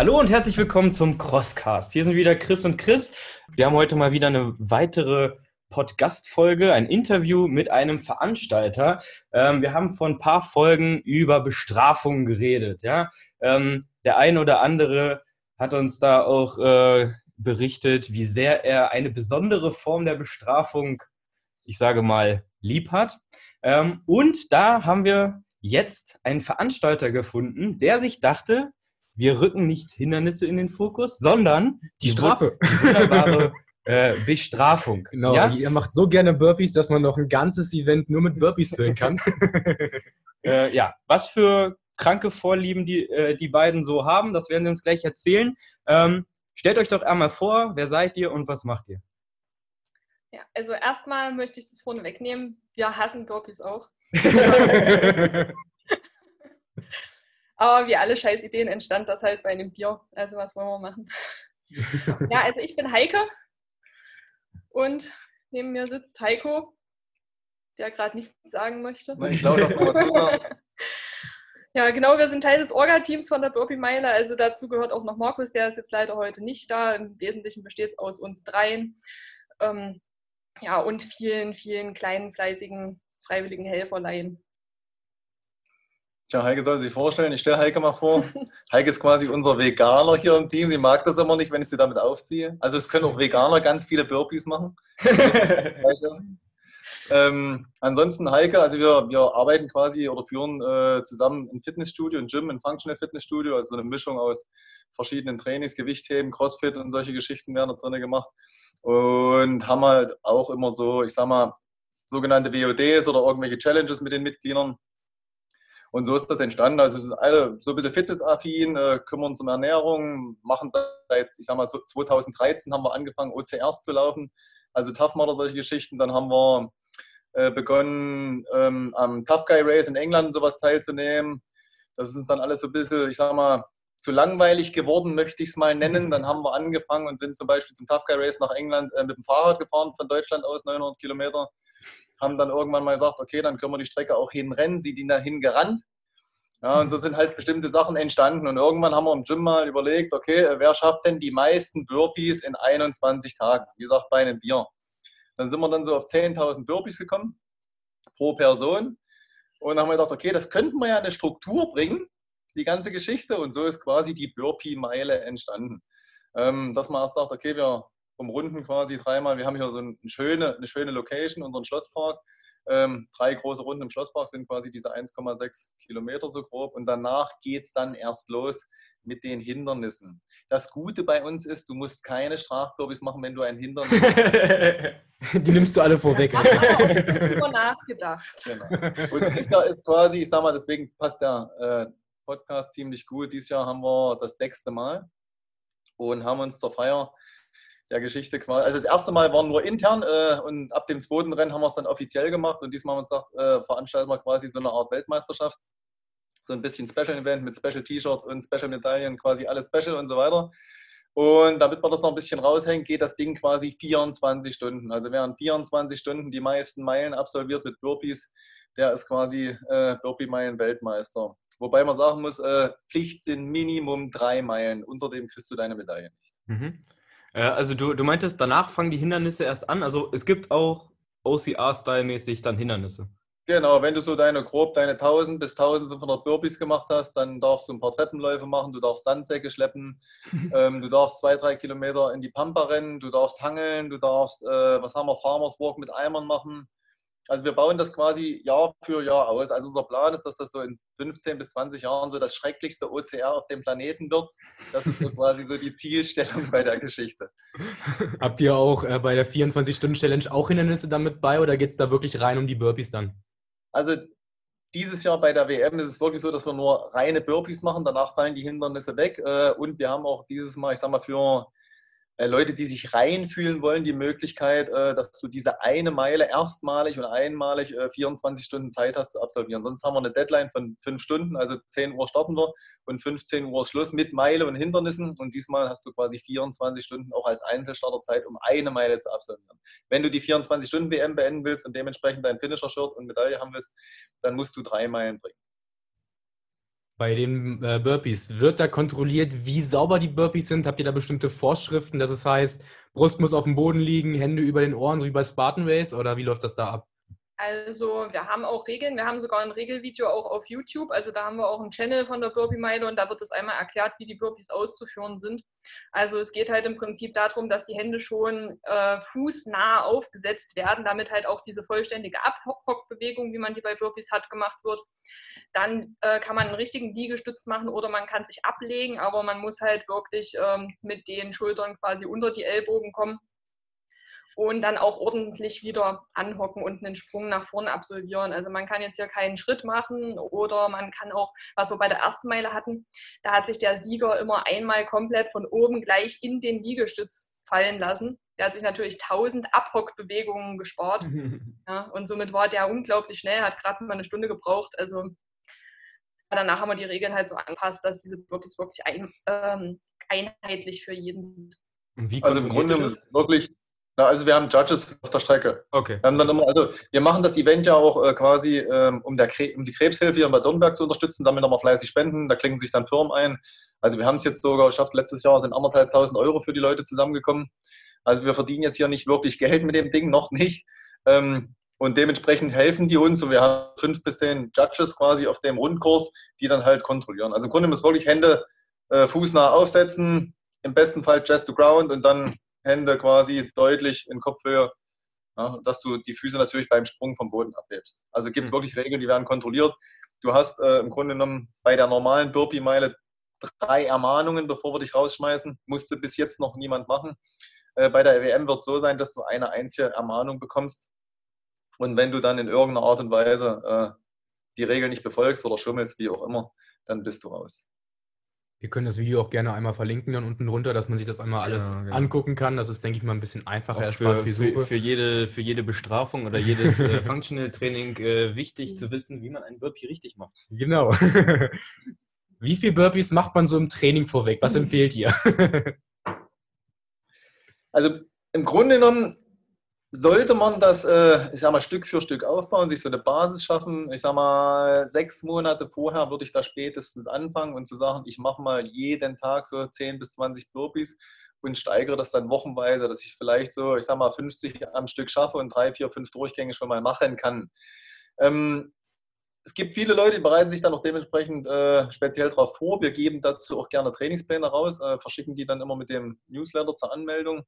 Hallo und herzlich willkommen zum Crosscast. Hier sind wieder Chris und Chris. Wir haben heute mal wieder eine weitere Podcast-Folge, ein Interview mit einem Veranstalter. Ähm, wir haben vor ein paar Folgen über Bestrafungen geredet. Ja? Ähm, der ein oder andere hat uns da auch äh, berichtet, wie sehr er eine besondere Form der Bestrafung, ich sage mal, lieb hat. Ähm, und da haben wir jetzt einen Veranstalter gefunden, der sich dachte, wir rücken nicht Hindernisse in den Fokus, sondern die, die Strafe. Die wunderbare äh, Bestrafung. Genau, ja? ihr macht so gerne Burpees, dass man noch ein ganzes Event nur mit Burpees füllen kann. äh, ja, was für kranke Vorlieben die, äh, die beiden so haben, das werden sie uns gleich erzählen. Ähm, stellt euch doch einmal vor, wer seid ihr und was macht ihr? Ja, also erstmal möchte ich das vorne wegnehmen. Wir hassen Burpees auch. Aber wie alle scheiß Ideen entstand das halt bei einem Bier. Also was wollen wir machen? ja, also ich bin Heike und neben mir sitzt Heiko, der gerade nichts sagen möchte. Nein, ich glaube, das Ja, genau, wir sind Teil des Orga-Teams von der Burpee Meile. Also dazu gehört auch noch Markus, der ist jetzt leider heute nicht da. Im Wesentlichen besteht es aus uns dreien. Ähm, ja, und vielen, vielen kleinen, fleißigen, freiwilligen Helferlein. Tja, Heike soll sich vorstellen. Ich stelle Heike mal vor. Heike ist quasi unser Veganer hier im Team. Sie mag das immer nicht, wenn ich sie damit aufziehe. Also es können auch Veganer ganz viele Burpees machen. ähm, ansonsten Heike, also wir, wir arbeiten quasi oder führen äh, zusammen ein Fitnessstudio, ein Gym, ein Functional Fitnessstudio, also eine Mischung aus verschiedenen Trainings, Gewichtheben, Crossfit und solche Geschichten werden da drin gemacht. Und haben halt auch immer so, ich sag mal, sogenannte WODs oder irgendwelche Challenges mit den Mitgliedern und so ist das entstanden. Also sind alle so ein bisschen fitnessaffin, äh, kümmern uns um Ernährung, machen seit, ich sag mal, so 2013 haben wir angefangen, OCRs zu laufen, also Tough Mudder, solche Geschichten. Dann haben wir äh, begonnen, ähm, am Tough Guy Race in England sowas teilzunehmen. Das ist uns dann alles so ein bisschen, ich sag mal, zu langweilig geworden, möchte ich es mal nennen. Dann haben wir angefangen und sind zum Beispiel zum Tough Guy Race nach England äh, mit dem Fahrrad gefahren, von Deutschland aus 900 Kilometer haben dann irgendwann mal gesagt, okay, dann können wir die Strecke auch hinrennen, sie die dahin gerannt. Ja, und so sind halt bestimmte Sachen entstanden. Und irgendwann haben wir im Gym mal überlegt, okay, wer schafft denn die meisten Burpees in 21 Tagen? Wie gesagt, bei einem Bier. Dann sind wir dann so auf 10.000 Burpees gekommen pro Person. Und dann haben wir gedacht, okay, das könnten wir ja eine Struktur bringen, die ganze Geschichte. Und so ist quasi die Burpee-Meile entstanden. Ähm, dass man erst sagt, okay, wir umrunden quasi dreimal. Wir haben hier so eine schöne, eine schöne Location, unseren Schlosspark. Ähm, drei große Runden im Schlosspark sind quasi diese 1,6 Kilometer so grob. Und danach geht es dann erst los mit den Hindernissen. Das Gute bei uns ist, du musst keine Strafkurbis machen, wenn du ein Hindernis Die nimmst du alle vorweg. Ich habe nachgedacht. Genau. Und Jahr ist quasi, ich sag mal, deswegen passt der äh, Podcast ziemlich gut. Dieses Jahr haben wir das sechste Mal und haben uns zur Feier der Geschichte quasi. Also das erste Mal waren nur intern äh, und ab dem zweiten Rennen haben wir es dann offiziell gemacht und diesmal haben wir uns äh, veranstalten wir quasi so eine Art Weltmeisterschaft. So ein bisschen Special Event mit Special T-Shirts und Special Medaillen, quasi alles Special und so weiter. Und damit man das noch ein bisschen raushängt, geht das Ding quasi 24 Stunden. Also während 24 Stunden die meisten Meilen absolviert mit Burpees, der ist quasi äh, Burpee-Meilen-Weltmeister. Wobei man sagen muss, äh, Pflicht sind Minimum drei Meilen. Unter dem kriegst du deine Medaille nicht. Mhm. Äh, also du, du meintest, danach fangen die Hindernisse erst an. Also es gibt auch OCR-Style-mäßig dann Hindernisse. Genau, wenn du so deine grob deine 1000 bis 1500 Burpees gemacht hast, dann darfst du ein paar Treppenläufe machen, du darfst Sandsäcke schleppen, ähm, du darfst zwei, drei Kilometer in die Pampa rennen, du darfst hangeln, du darfst, äh, was haben wir, Farmers Walk mit Eimern machen, also wir bauen das quasi Jahr für Jahr aus. Also unser Plan ist, dass das so in 15 bis 20 Jahren so das schrecklichste OCR auf dem Planeten wird. Das ist so quasi so die Zielstellung bei der Geschichte. Habt ihr auch äh, bei der 24-Stunden-Challenge auch Hindernisse damit bei oder geht es da wirklich rein um die Burpees dann? Also dieses Jahr bei der WM ist es wirklich so, dass wir nur reine Burpees machen. Danach fallen die Hindernisse weg. Äh, und wir haben auch dieses Mal, ich sag mal, für Leute, die sich reinfühlen wollen, die Möglichkeit, äh, dass du diese eine Meile erstmalig und einmalig 24 äh, Stunden Zeit hast zu absolvieren. Sonst haben wir eine Deadline von fünf Stunden, also 10 Uhr starten wir und 15 Uhr Schluss mit Meile und Hindernissen. Und diesmal hast du quasi 24 Stunden auch als Einzelstarter Zeit, um eine Meile zu absolvieren. Wenn du die 24 Stunden WM beenden willst und dementsprechend dein Finisher-Shirt und Medaille haben willst, dann musst du drei Meilen bringen. Bei den äh, Burpees, wird da kontrolliert, wie sauber die Burpees sind? Habt ihr da bestimmte Vorschriften, dass es heißt, Brust muss auf dem Boden liegen, Hände über den Ohren, so wie bei Spartan Race? Oder wie läuft das da ab? Also wir haben auch Regeln, wir haben sogar ein Regelvideo auch auf YouTube. Also da haben wir auch einen Channel von der Burpee-Meile und da wird es einmal erklärt, wie die Burpees auszuführen sind. Also es geht halt im Prinzip darum, dass die Hände schon äh, fußnah aufgesetzt werden, damit halt auch diese vollständige Abhockbewegung, wie man die bei Burpees hat, gemacht wird. Dann äh, kann man einen richtigen Liegestütz machen oder man kann sich ablegen, aber man muss halt wirklich ähm, mit den Schultern quasi unter die Ellbogen kommen und dann auch ordentlich wieder anhocken und einen Sprung nach vorne absolvieren. Also man kann jetzt hier keinen Schritt machen oder man kann auch, was wir bei der ersten Meile hatten, da hat sich der Sieger immer einmal komplett von oben gleich in den Liegestütz fallen lassen. Der hat sich natürlich tausend Abhockbewegungen gespart. ja, und somit war der unglaublich schnell, hat gerade mal eine Stunde gebraucht. Also danach haben wir die Regeln halt so angepasst, dass diese wirklich, wirklich ein, ähm, einheitlich für jeden sind. Also im Grunde wirklich na, also wir haben Judges auf der Strecke. Okay. Wir, haben dann immer, also wir machen das Event ja auch äh, quasi, ähm, um, der, um die Krebshilfe hier in Bad Dornberg zu unterstützen, damit nochmal fleißig spenden. Da klingen sich dann Firmen ein. Also wir haben es jetzt sogar geschafft, letztes Jahr sind anderthalb tausend Euro für die Leute zusammengekommen. Also wir verdienen jetzt hier nicht wirklich Geld mit dem Ding, noch nicht. Ähm, und dementsprechend helfen die uns. Und wir haben fünf bis zehn Judges quasi auf dem Rundkurs, die dann halt kontrollieren. Also im Grunde muss wirklich Hände äh, fußnah aufsetzen, im besten Fall Chest to Ground und dann Hände quasi deutlich in Kopfhöhe, ja, dass du die Füße natürlich beim Sprung vom Boden abhebst. Also es gibt mhm. wirklich Regeln, die werden kontrolliert. Du hast äh, im Grunde genommen bei der normalen Burpee-Meile drei Ermahnungen, bevor wir dich rausschmeißen. Musste bis jetzt noch niemand machen. Äh, bei der EWM wird es so sein, dass du eine einzige Ermahnung bekommst. Und wenn du dann in irgendeiner Art und Weise äh, die Regeln nicht befolgst oder schummelst, wie auch immer, dann bist du raus. Wir können das Video auch gerne einmal verlinken dann unten drunter, dass man sich das einmal alles ja, genau. angucken kann. Das ist, denke ich mal, ein bisschen einfacher. Auch für, für, für, jede, für jede Bestrafung oder jedes äh, Functional Training äh, wichtig zu wissen, wie man einen Burpee richtig macht. Genau. wie viele Burpees macht man so im Training vorweg? Was empfehlt ihr? also im Grunde genommen sollte man das, äh, ich sag mal, Stück für Stück aufbauen, sich so eine Basis schaffen. Ich sag mal, sechs Monate vorher würde ich da spätestens anfangen und zu sagen, ich mache mal jeden Tag so 10 bis 20 Burpees und steigere das dann wochenweise, dass ich vielleicht so, ich sag mal, 50 am Stück schaffe und drei, vier, fünf Durchgänge schon mal machen kann. Ähm, es gibt viele Leute, die bereiten sich dann auch dementsprechend äh, speziell darauf vor. Wir geben dazu auch gerne Trainingspläne raus, äh, verschicken die dann immer mit dem Newsletter zur Anmeldung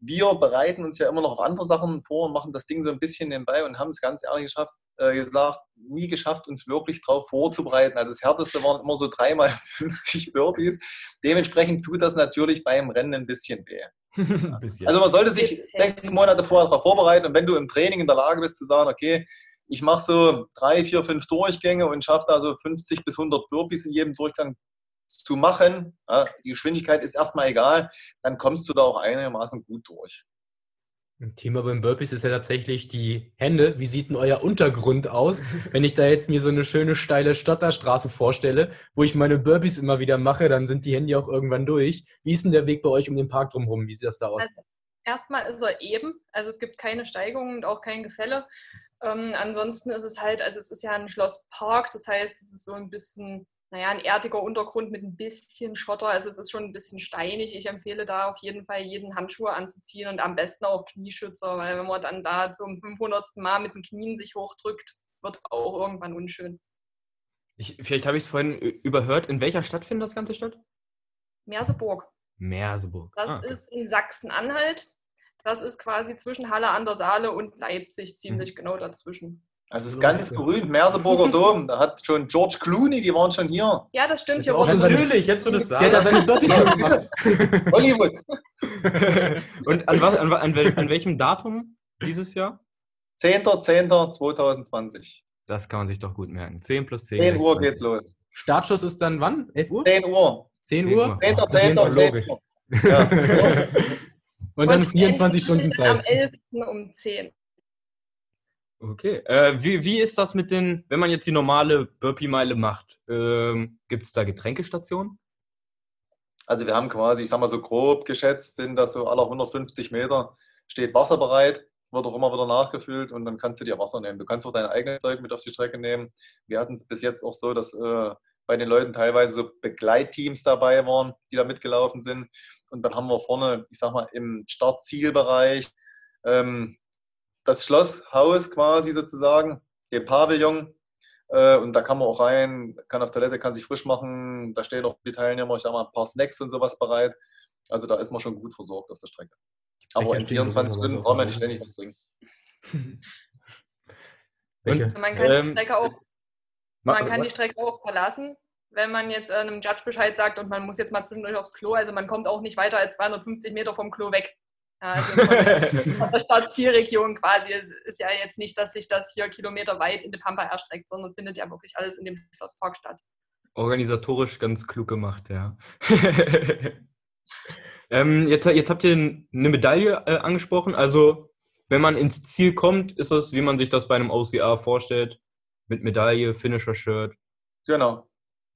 wir bereiten uns ja immer noch auf andere Sachen vor und machen das Ding so ein bisschen nebenbei und haben es ganz ehrlich geschafft, äh, gesagt, nie geschafft, uns wirklich darauf vorzubereiten. Also das Härteste waren immer so dreimal 50 Burpees. Dementsprechend tut das natürlich beim Rennen ein bisschen weh. ein bisschen. Also man sollte sich sechs Monate vorher darauf vorbereiten und wenn du im Training in der Lage bist zu sagen, okay, ich mache so drei, vier, fünf Durchgänge und schaffe da so 50 bis 100 Burpees in jedem Durchgang, zu machen, ja, die Geschwindigkeit ist erstmal egal, dann kommst du da auch einigermaßen gut durch. Ein Thema beim Burpees ist ja tatsächlich die Hände. Wie sieht denn euer Untergrund aus? Wenn ich da jetzt mir so eine schöne steile Stotterstraße vorstelle, wo ich meine Burpees immer wieder mache, dann sind die Hände auch irgendwann durch. Wie ist denn der Weg bei euch um den Park drumherum? Wie sieht das da aus? Also, erstmal ist er eben, also es gibt keine Steigungen und auch kein Gefälle. Ähm, ansonsten ist es halt, also es ist ja ein Schlosspark, das heißt, es ist so ein bisschen naja, ein erdiger Untergrund mit ein bisschen Schotter. Also es ist schon ein bisschen steinig. Ich empfehle da auf jeden Fall jeden Handschuhe anzuziehen und am besten auch Knieschützer, weil wenn man dann da zum 500. Mal mit den Knien sich hochdrückt, wird auch irgendwann unschön. Ich, vielleicht habe ich es vorhin überhört. In welcher Stadt findet das Ganze statt? Merseburg. Merseburg. Das ah, okay. ist in Sachsen-Anhalt. Das ist quasi zwischen Halle an der Saale und Leipzig, ziemlich mhm. genau dazwischen. Also es ist ganz berühmt, Merseburger Dom. Da hat schon George Clooney, die waren schon hier. Ja, das stimmt. Ja, auch natürlich, jetzt wird es sagen. Der hat da seine schon gemacht. Hollywood. Und an, was, an, an, an, welchem Datum dieses Jahr? 10.10.2020. Das kann man sich doch gut merken. 10 plus 10. 10 Uhr geht's los. Startschuss ist dann wann? 11 Uhr? 10 Uhr. 10 Uhr? 10. 10. 10. logisch. Ja. Und dann 24 Stunden Zeit. Am 11. um 10. Okay. Äh, wie, wie ist das mit den, wenn man jetzt die normale Burpee-Meile macht? Ähm, Gibt es da Getränkestationen? Also wir haben quasi, ich sag mal so grob geschätzt, sind das so alle 150 Meter steht Wasser bereit, wird auch immer wieder nachgefüllt und dann kannst du dir Wasser nehmen. Du kannst auch dein eigenes Zeug mit auf die Strecke nehmen. Wir hatten es bis jetzt auch so, dass äh, bei den Leuten teilweise so Begleitteams dabei waren, die da mitgelaufen sind. Und dann haben wir vorne, ich sag mal, im Startzielbereich ähm, das Schlosshaus quasi sozusagen, den Pavillon. Äh, und da kann man auch rein, kann auf Toilette, kann sich frisch machen. Da stehen auch die Teilnehmer, ich sag mal, ein paar Snacks und sowas bereit. Also da ist man schon gut versorgt auf der Strecke. Aber in 24 Stunden brauchen wir nicht ständig was trinken. Und, man kann, ähm, die, Strecke auch, man kann die Strecke auch verlassen, wenn man jetzt einem Judge Bescheid sagt und man muss jetzt mal zwischendurch aufs Klo. Also man kommt auch nicht weiter als 250 Meter vom Klo weg. Also von der Stadtzielregion quasi. Es ist ja jetzt nicht, dass sich das hier kilometerweit in die Pampa erstreckt, sondern findet ja wirklich alles in dem Schlosspark statt. Organisatorisch ganz klug gemacht, ja. ähm, jetzt, jetzt habt ihr eine Medaille äh, angesprochen. Also, wenn man ins Ziel kommt, ist das, wie man sich das bei einem OCA vorstellt, mit Medaille, Finisher-Shirt. Genau.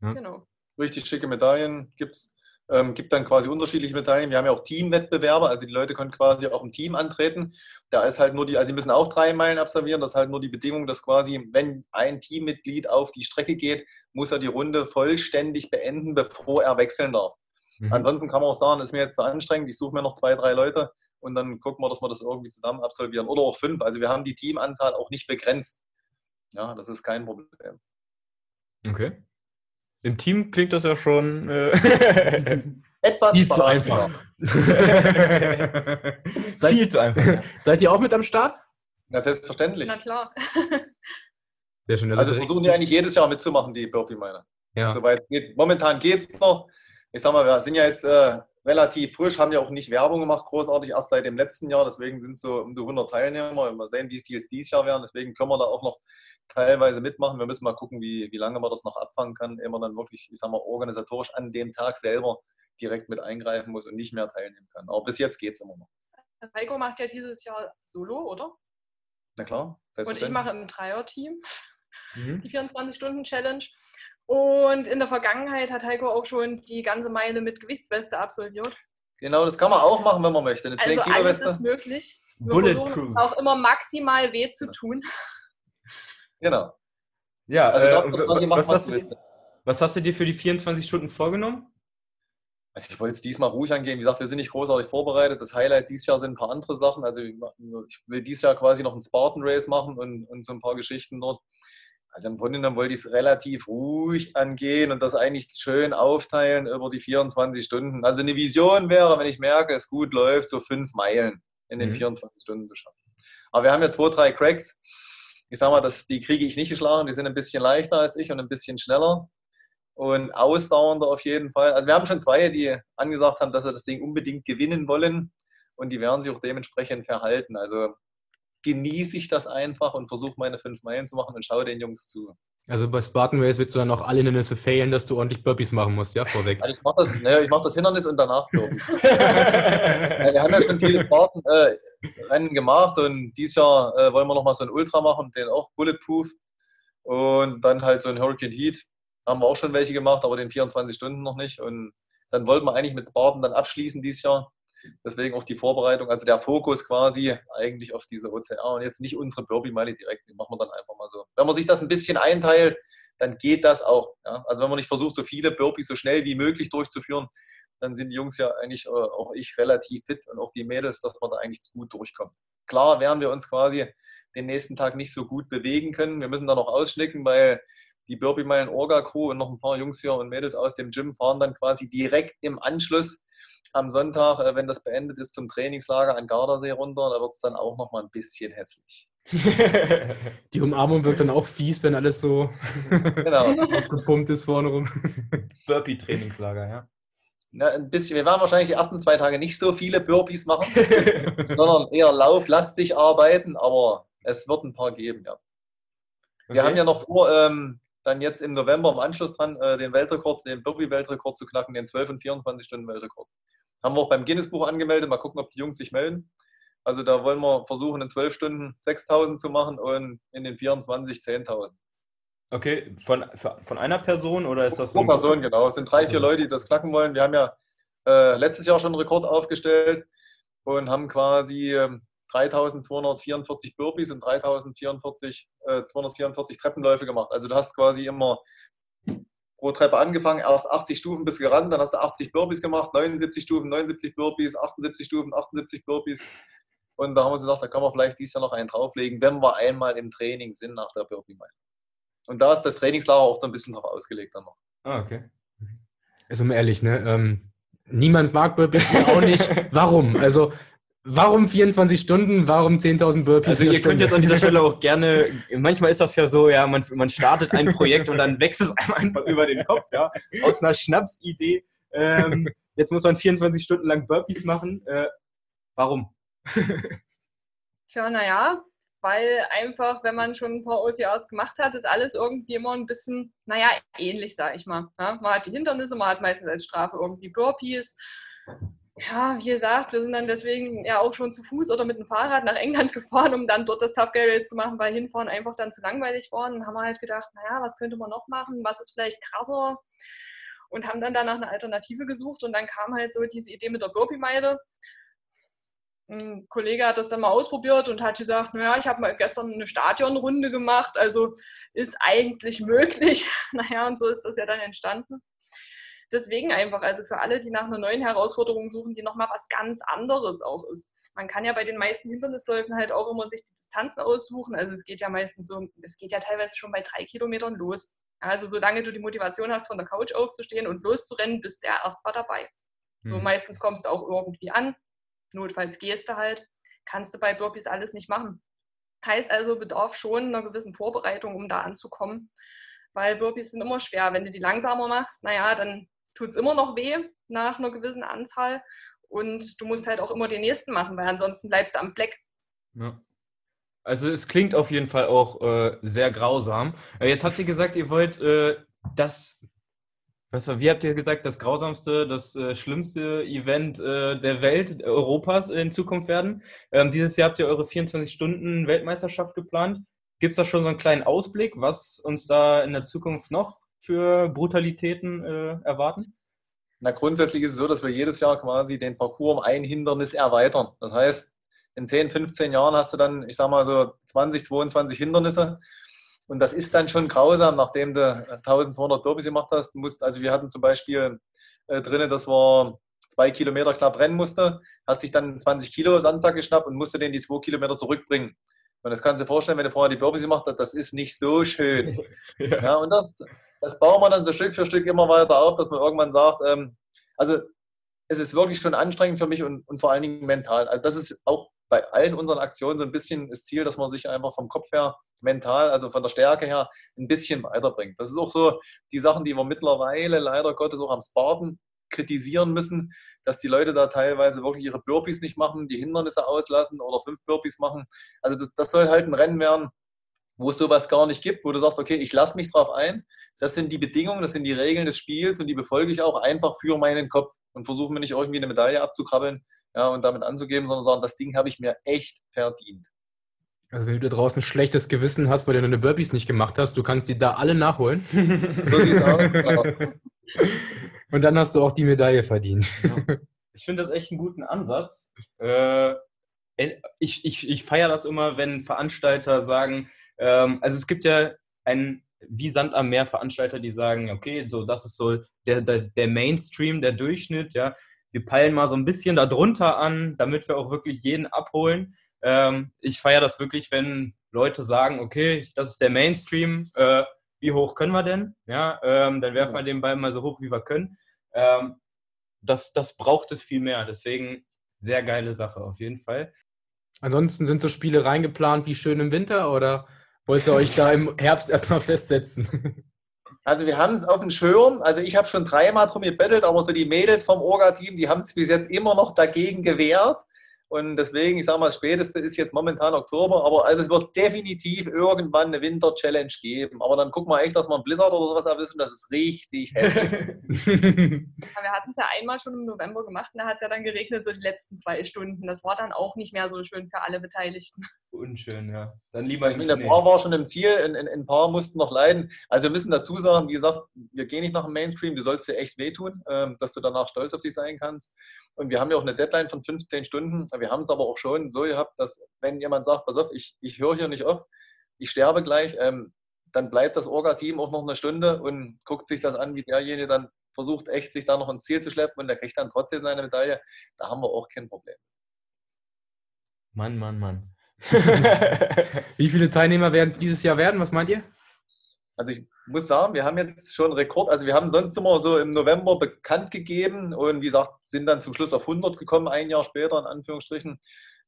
Ja? genau. Richtig schicke Medaillen gibt es. Ähm, gibt dann quasi unterschiedliche Medaillen. Wir haben ja auch Teamwettbewerbe, also die Leute können quasi auch im Team antreten. Da ist halt nur die, also sie müssen auch drei Meilen absolvieren. Das ist halt nur die Bedingung, dass quasi, wenn ein Teammitglied auf die Strecke geht, muss er die Runde vollständig beenden, bevor er wechseln darf. Mhm. Ansonsten kann man auch sagen, ist mir jetzt zu anstrengend, ich suche mir noch zwei, drei Leute und dann gucken wir, dass wir das irgendwie zusammen absolvieren. Oder auch fünf. Also wir haben die Teamanzahl auch nicht begrenzt. Ja, das ist kein Problem. Okay. Im Team klingt das ja schon äh etwas viel zu einfach. seid, viel zu einfach. Seid ihr auch mit am Start? Ja, selbstverständlich. Na klar. Sehr schön. Also, also versuchen die eigentlich jedes Jahr mitzumachen, die Burpee Miner. Ja. Soweit geht. Momentan geht es noch. Ich sag mal, wir sind ja jetzt äh, relativ frisch, haben ja auch nicht Werbung gemacht, großartig, erst seit dem letzten Jahr. Deswegen sind es so um die 100 Teilnehmer. Mal sehen, wie viel es dieses Jahr werden. Deswegen können wir da auch noch teilweise mitmachen. Wir müssen mal gucken, wie, wie lange man das noch abfangen kann, ehe man dann wirklich, ich sag mal, organisatorisch an dem Tag selber direkt mit eingreifen muss und nicht mehr teilnehmen kann. Aber bis jetzt geht es immer noch. Heiko macht ja dieses Jahr Solo, oder? Na klar. Und ich mache im Dreier-Team mhm. die 24-Stunden-Challenge. Und in der Vergangenheit hat Heiko auch schon die ganze Meile mit Gewichtsweste absolviert. Genau, das kann man auch machen, wenn man möchte. Eine 10 also Kilo Weste. alles ist möglich. Wir Bulletproof. auch immer maximal weh zu tun. Genau. Ja, also äh, was, hast du, was hast du dir für die 24 Stunden vorgenommen? Also ich wollte es diesmal ruhig angehen. Wie gesagt, wir sind nicht großartig vorbereitet. Das Highlight dieses Jahr sind ein paar andere Sachen. Also ich will dieses Jahr quasi noch einen Spartan Race machen und, und so ein paar Geschichten dort. Also im Grunde genommen wollte ich es relativ ruhig angehen und das eigentlich schön aufteilen über die 24 Stunden. Also eine Vision wäre, wenn ich merke, es gut läuft, so fünf Meilen in den mhm. 24 Stunden zu schaffen. Aber wir haben ja zwei, drei Cracks ich sage mal, das, die kriege ich nicht geschlagen, die sind ein bisschen leichter als ich und ein bisschen schneller und ausdauernder auf jeden Fall. Also wir haben schon zwei, die angesagt haben, dass sie das Ding unbedingt gewinnen wollen und die werden sich auch dementsprechend verhalten. Also genieße ich das einfach und versuche meine fünf Meilen zu machen und schaue den Jungs zu. Also bei Spartan Race willst du dann auch alle Hindernisse fehlen, dass du ordentlich Burpees machen musst, ja, vorweg. Also ich mache das, ne, mach das Hindernis und danach Burpees. wir haben ja schon viele Spartan, äh, Rennen gemacht und dieses Jahr äh, wollen wir nochmal so ein Ultra machen, den auch Bulletproof und dann halt so ein Hurricane Heat. Haben wir auch schon welche gemacht, aber den 24 Stunden noch nicht. Und dann wollten wir eigentlich mit Spartan dann abschließen dieses Jahr. Deswegen auch die Vorbereitung, also der Fokus quasi eigentlich auf diese OCR und jetzt nicht unsere Burpee-Meile direkt, die machen wir dann einfach mal so. Wenn man sich das ein bisschen einteilt, dann geht das auch. Ja? Also wenn man nicht versucht, so viele Burpees so schnell wie möglich durchzuführen, dann sind die Jungs ja eigentlich, äh, auch ich, relativ fit und auch die Mädels, dass man da eigentlich gut durchkommt. Klar werden wir uns quasi den nächsten Tag nicht so gut bewegen können. Wir müssen da noch ausschnicken, weil die Burpee Meilen Orga Crew und noch ein paar Jungs hier und Mädels aus dem Gym fahren dann quasi direkt im Anschluss am Sonntag, äh, wenn das beendet ist, zum Trainingslager an Gardasee runter. Da wird es dann auch noch mal ein bisschen hässlich. Die Umarmung wirkt dann auch fies, wenn alles so genau. aufgepumpt ist vorne rum. Burpee-Trainingslager, ja. Na, ein bisschen, wir werden wahrscheinlich die ersten zwei Tage nicht so viele Burpees machen, sondern eher lauflastig arbeiten, aber es wird ein paar geben, ja. Wir haben ja noch vor, ähm, dann jetzt im November im Anschluss dran, äh, den Weltrekord, den Burpee-Weltrekord zu knacken, den 12 und 24 Stunden Weltrekord. Haben wir auch beim Guinness-Buch angemeldet, mal gucken, ob die Jungs sich melden. Also da wollen wir versuchen, in 12 Stunden 6000 zu machen und in den 24 10.000. Okay, von, von einer Person oder ist das so? Pro Person, genau. Es sind drei, vier Leute, die das knacken wollen. Wir haben ja äh, letztes Jahr schon einen Rekord aufgestellt und haben quasi äh, 3244 Burpees und 3044 äh, 244 Treppenläufe gemacht. Also du hast quasi immer pro Treppe angefangen, erst 80 Stufen bis gerannt, dann hast du 80 Burpees gemacht, 79 Stufen, 79 Burpees, 78 Stufen, 78 Burpees. Und da haben wir uns gedacht, da kann man vielleicht dieses Jahr noch einen drauflegen, wenn wir einmal im Training sind nach der Burpee Meile. Und da ist das Trainingslager auch so ein bisschen drauf ausgelegt dann noch. Ah, okay. Also mal ehrlich, ne? Ähm, niemand mag Burpees, auch nicht. Warum? Also Warum 24 Stunden? Warum 10.000 Burpees? Also ihr könnt jetzt an dieser Stelle auch gerne, manchmal ist das ja so, ja, man, man startet ein Projekt und dann wächst es einem einfach über den Kopf, ja, aus einer Schnapsidee. Ähm, jetzt muss man 24 Stunden lang Burpees machen. Äh, warum? Tja, naja, weil einfach, wenn man schon ein paar OCRs gemacht hat, ist alles irgendwie immer ein bisschen, naja, ähnlich, sag ich mal. Ja? Man hat die Hindernisse, man hat meistens als Strafe irgendwie Burpees ja, wie gesagt, wir sind dann deswegen ja auch schon zu Fuß oder mit dem Fahrrad nach England gefahren, um dann dort das Tough Gear Race zu machen, weil hinfahren einfach dann zu langweilig war. Und haben wir halt gedacht, naja, was könnte man noch machen? Was ist vielleicht krasser? Und haben dann danach eine Alternative gesucht und dann kam halt so diese Idee mit der Burpee-Meile. Ein Kollege hat das dann mal ausprobiert und hat gesagt, naja, ich habe mal gestern eine Stadionrunde gemacht, also ist eigentlich möglich. Naja, und so ist das ja dann entstanden deswegen einfach, also für alle, die nach einer neuen Herausforderung suchen, die nochmal was ganz anderes auch ist. Man kann ja bei den meisten Hindernisläufen halt auch immer sich die Distanzen aussuchen. Also es geht ja meistens so, es geht ja teilweise schon bei drei Kilometern los. Also solange du die Motivation hast, von der Couch aufzustehen und loszurennen, bist der erstmal dabei. Mhm. So meistens kommst du auch irgendwie an. Notfalls gehst du halt. Kannst du bei Burpees alles nicht machen. Heißt also, bedarf schon einer gewissen Vorbereitung, um da anzukommen. Weil Burpees sind immer schwer. Wenn du die langsamer machst, naja, dann tut es immer noch weh nach einer gewissen Anzahl. Und du musst halt auch immer den nächsten machen, weil ansonsten bleibst du am Fleck. Ja. Also es klingt auf jeden Fall auch äh, sehr grausam. Äh, jetzt habt ihr gesagt, ihr wollt äh, das, was war, wie habt ihr gesagt, das grausamste, das äh, schlimmste Event äh, der Welt, Europas in Zukunft werden. Ähm, dieses Jahr habt ihr eure 24-Stunden-Weltmeisterschaft geplant. Gibt es da schon so einen kleinen Ausblick, was uns da in der Zukunft noch für Brutalitäten äh, erwarten? Na, grundsätzlich ist es so, dass wir jedes Jahr quasi den Parcours um ein Hindernis erweitern. Das heißt, in 10, 15 Jahren hast du dann, ich sag mal so 20, 22 Hindernisse. Und das ist dann schon grausam, nachdem du 1200 Burpees gemacht hast. Musst, also wir hatten zum Beispiel äh, drin, dass wir zwei Kilometer knapp rennen musste, hat sich dann 20 Kilo Sandsack geschnappt und musste den die zwei Kilometer zurückbringen. Und das kannst du dir vorstellen, wenn du vorher die Burpees gemacht hast, das ist nicht so schön. ja. ja und das, das bauen wir dann so Stück für Stück immer weiter auf, dass man irgendwann sagt, ähm, also es ist wirklich schon anstrengend für mich und, und vor allen Dingen mental. Also das ist auch bei allen unseren Aktionen so ein bisschen das Ziel, dass man sich einfach vom Kopf her mental, also von der Stärke her, ein bisschen weiterbringt. Das ist auch so die Sachen, die wir mittlerweile leider Gottes auch am Spartan kritisieren müssen, dass die Leute da teilweise wirklich ihre Burpees nicht machen, die Hindernisse auslassen oder fünf Burpees machen. Also das, das soll halt ein Rennen werden, wo es sowas gar nicht gibt, wo du sagst, okay, ich lasse mich drauf ein. Das sind die Bedingungen, das sind die Regeln des Spiels und die befolge ich auch einfach für meinen Kopf und versuche mir nicht irgendwie eine Medaille abzukrabbeln ja, und damit anzugeben, sondern sagen, das Ding habe ich mir echt verdient. Also wenn du da draußen ein schlechtes Gewissen hast, weil du deine Burpees nicht gemacht hast, du kannst die da alle nachholen. so. Genau. Und dann hast du auch die Medaille verdient. Ja. Ich finde das echt einen guten Ansatz. Äh, ich ich, ich feiere das immer, wenn Veranstalter sagen, ähm, also es gibt ja einen wie Sand am Meer Veranstalter, die sagen, okay, so das ist so der, der, der Mainstream, der Durchschnitt, ja. Wir peilen mal so ein bisschen darunter an, damit wir auch wirklich jeden abholen. Ähm, ich feiere das wirklich, wenn Leute sagen, okay, das ist der Mainstream, äh, wie hoch können wir denn? Ja, ähm, dann werfen wir den Ball mal so hoch, wie wir können. Ähm, das, das braucht es viel mehr. Deswegen sehr geile Sache auf jeden Fall. Ansonsten sind so Spiele reingeplant wie schön im Winter oder wollt ihr euch da im Herbst erstmal festsetzen? Also wir haben es auf dem Schirm. Also ich habe schon dreimal drum gebettelt, aber so die Mädels vom Orga-Team, die haben es bis jetzt immer noch dagegen gewehrt. Und deswegen, ich sage mal, das Späteste ist jetzt momentan Oktober, aber also es wird definitiv irgendwann eine Winter-Challenge geben. Aber dann gucken wir echt, dass wir einen Blizzard oder sowas erwischen, das ist richtig heftig. wir hatten es ja einmal schon im November gemacht und da hat es ja dann geregnet, so die letzten zwei Stunden. Das war dann auch nicht mehr so schön für alle Beteiligten. Unschön, ja. Dann lieber ich meine, ein paar war schon im Ziel, ein, ein, ein, paar mussten noch leiden. Also wir müssen dazu sagen, wie gesagt, wir gehen nicht nach dem Mainstream, du sollst dir echt wehtun, ähm, dass du danach stolz auf dich sein kannst. Und wir haben ja auch eine Deadline von 15 Stunden. Wir haben es aber auch schon so gehabt, dass wenn jemand sagt, pass auf, ich, ich höre hier nicht auf, ich sterbe gleich, ähm, dann bleibt das Orga-Team auch noch eine Stunde und guckt sich das an, wie derjenige dann versucht, echt sich da noch ins Ziel zu schleppen und der kriegt dann trotzdem seine Medaille. Da haben wir auch kein Problem. Mann, Mann, Mann. Wie viele Teilnehmer werden es dieses Jahr werden? Was meint ihr? Also ich muss sagen, wir haben jetzt schon Rekord. Also wir haben sonst immer so im November bekannt gegeben und wie gesagt, sind dann zum Schluss auf 100 gekommen, ein Jahr später in Anführungsstrichen.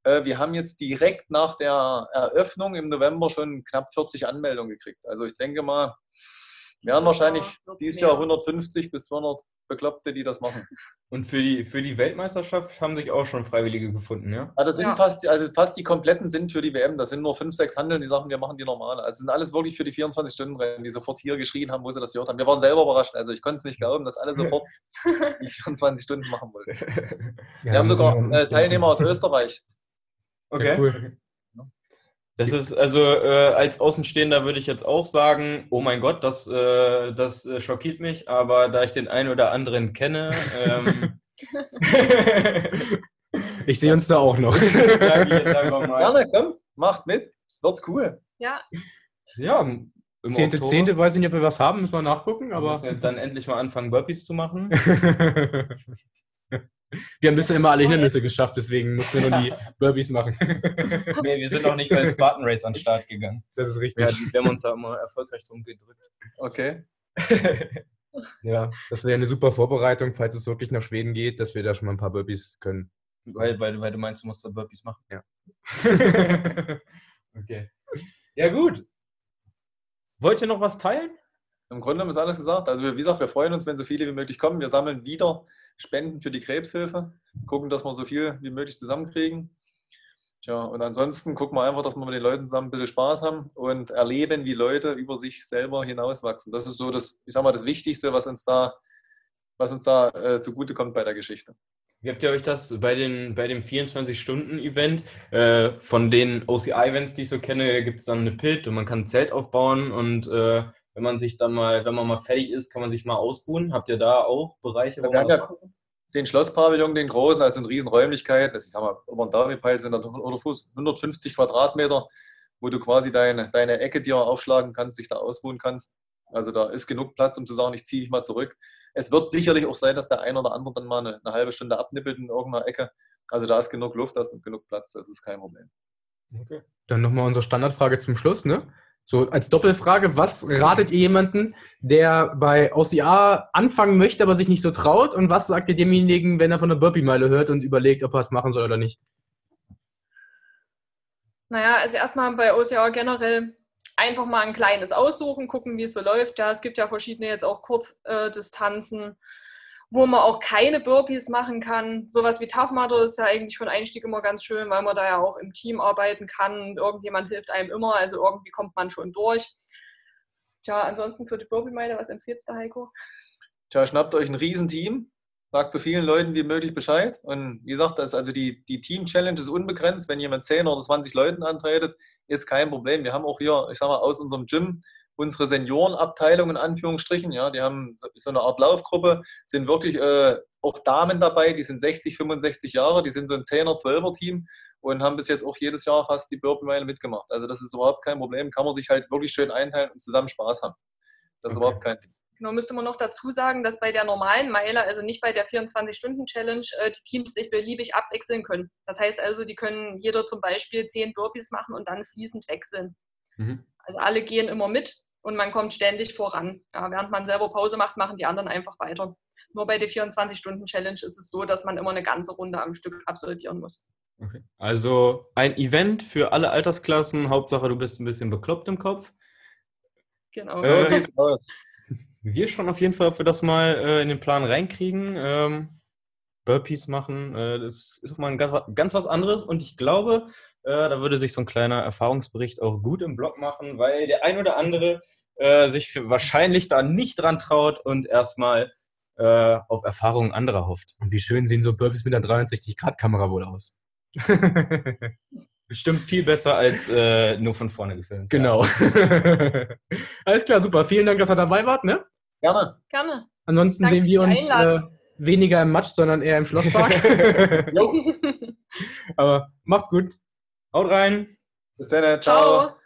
Äh, wir haben jetzt direkt nach der Eröffnung im November schon knapp 40 Anmeldungen gekriegt. Also ich denke mal, wir haben wahrscheinlich dieses Jahr 150 bis 200 Bekloppte, die das machen. Und für die, für die Weltmeisterschaft haben sich auch schon Freiwillige gefunden, ja? ja das sind ja. fast, also fast die kompletten sind für die WM. Das sind nur fünf, sechs Handeln, die sagen, wir machen die normale. Also sind alles wirklich für die 24-Stunden-Rennen, die sofort hier geschrien haben, wo sie das gehört haben. Wir waren selber überrascht. Also ich konnte es nicht glauben, dass alle sofort die 24 Stunden machen wollten. Ja, wir haben sogar äh, Teilnehmer aus Österreich. Okay. Ja, cool. Das ist also äh, als Außenstehender würde ich jetzt auch sagen, oh mein Gott, das, äh, das äh, schockiert mich, aber da ich den einen oder anderen kenne, ähm, ich sehe uns da auch noch. Gerne, komm, macht mit, wird's cool. Ja. Ja. Zehnte, Zehnte, weiß ich nicht, ob wir was haben, müssen wir nachgucken, aber. Dann endlich mal anfangen, Burpees zu machen. Wir haben bisher immer alle Hindernisse geschafft, deswegen mussten wir nur die Burpees machen. nee, wir sind noch nicht bei Spartan Race an den Start gegangen. Das ist richtig. Ja, wir haben uns da immer erfolgreich drum gedrückt. Okay. ja, das wäre eine super Vorbereitung, falls es wirklich nach Schweden geht, dass wir da schon mal ein paar Burpees können. Weil, weil, weil du meinst, du musst da Burpees machen? Ja. okay. Ja, gut. Wollt ihr noch was teilen? Im Grunde ist alles gesagt. Also, wie gesagt, wir freuen uns, wenn so viele wie möglich kommen. Wir sammeln wieder Spenden für die Krebshilfe, gucken, dass wir so viel wie möglich zusammenkriegen. Tja, und ansonsten gucken wir einfach, dass wir mit den Leuten zusammen ein bisschen Spaß haben und erleben, wie Leute über sich selber hinauswachsen. Das ist so das, ich sag mal, das Wichtigste, was uns da, was uns da äh, zugutekommt bei der Geschichte. Wie habt ihr euch das bei, den, bei dem 24-Stunden-Event, äh, von den OCI-Events, die ich so kenne, gibt es dann eine Pit und man kann ein Zelt aufbauen und äh, wenn man sich dann mal, wenn man mal fertig ist, kann man sich mal ausruhen. Habt ihr da auch Bereiche? Wo haben ja den Schlosspavillon, den großen, das sind Riesenräumlichkeiten. Also ich sag mal, über den Davi-Peil sind dann 150 Quadratmeter, wo du quasi deine, deine Ecke dir aufschlagen kannst, dich da ausruhen kannst. Also da ist genug Platz, um zu sagen, ich ziehe mich mal zurück. Es wird sicherlich auch sein, dass der ein oder andere dann mal eine, eine halbe Stunde abnippelt in irgendeiner Ecke. Also da ist genug Luft, da ist genug Platz, das ist kein Problem. Okay. Dann nochmal unsere Standardfrage zum Schluss. Ne? So als Doppelfrage, was ratet ihr jemanden, der bei OCA anfangen möchte, aber sich nicht so traut? Und was sagt ihr demjenigen, wenn er von der Burpee-Meile hört und überlegt, ob er es machen soll oder nicht? Naja, also erstmal bei OCA generell einfach mal ein kleines aussuchen, gucken, wie es so läuft. Ja, es gibt ja verschiedene jetzt auch Kurzdistanzen wo man auch keine Burpees machen kann. Sowas wie Tough Mudder ist ja eigentlich von Einstieg immer ganz schön, weil man da ja auch im Team arbeiten kann. Irgendjemand hilft einem immer, also irgendwie kommt man schon durch. Tja, ansonsten für die Burpee-Meile, was empfiehlst du, Heiko? Tja, schnappt euch ein Riesenteam, sagt so vielen Leuten wie möglich Bescheid. Und wie gesagt, das also die, die Team-Challenge ist unbegrenzt. Wenn jemand 10 oder 20 Leuten antretet, ist kein Problem. Wir haben auch hier, ich sag mal, aus unserem Gym unsere Seniorenabteilung in Anführungsstrichen, ja, die haben so eine Art Laufgruppe, sind wirklich äh, auch Damen dabei, die sind 60, 65 Jahre, die sind so ein 10er, 12er Team und haben bis jetzt auch jedes Jahr fast die Burpee-Meile mitgemacht. Also das ist überhaupt kein Problem, kann man sich halt wirklich schön einteilen und zusammen Spaß haben. Das ist okay. überhaupt kein Ding. Genau, müsste man noch dazu sagen, dass bei der normalen Meile, also nicht bei der 24-Stunden-Challenge, äh, die Teams sich beliebig abwechseln können. Das heißt also, die können jeder zum Beispiel 10 Burpees machen und dann fließend wechseln. Mhm. Also alle gehen immer mit und man kommt ständig voran. Ja, während man selber Pause macht, machen die anderen einfach weiter. Nur bei der 24-Stunden-Challenge ist es so, dass man immer eine ganze Runde am Stück absolvieren muss. Okay. Also ein Event für alle Altersklassen. Hauptsache, du bist ein bisschen bekloppt im Kopf. Genau. So äh, sieht's aus. Wir schauen auf jeden Fall, ob wir das mal äh, in den Plan reinkriegen. Ähm, Burpees machen, äh, das ist auch mal ein ganz, ganz was anderes. Und ich glaube, äh, da würde sich so ein kleiner Erfahrungsbericht auch gut im Blog machen, weil der ein oder andere äh, sich wahrscheinlich da nicht dran traut und erstmal äh, auf Erfahrungen anderer hofft. Und wie schön sehen so Burpees mit einer 360-Grad-Kamera wohl aus? Bestimmt viel besser als äh, nur von vorne gefilmt. Genau. Ja. Alles klar, super. Vielen Dank, dass ihr dabei wart. Ne? Gerne. Gerne. Ansonsten Danke sehen wir uns äh, weniger im Matsch, sondern eher im Schlosspark. Aber macht's gut. Haut rein. Bis dann. Ciao. Ciao.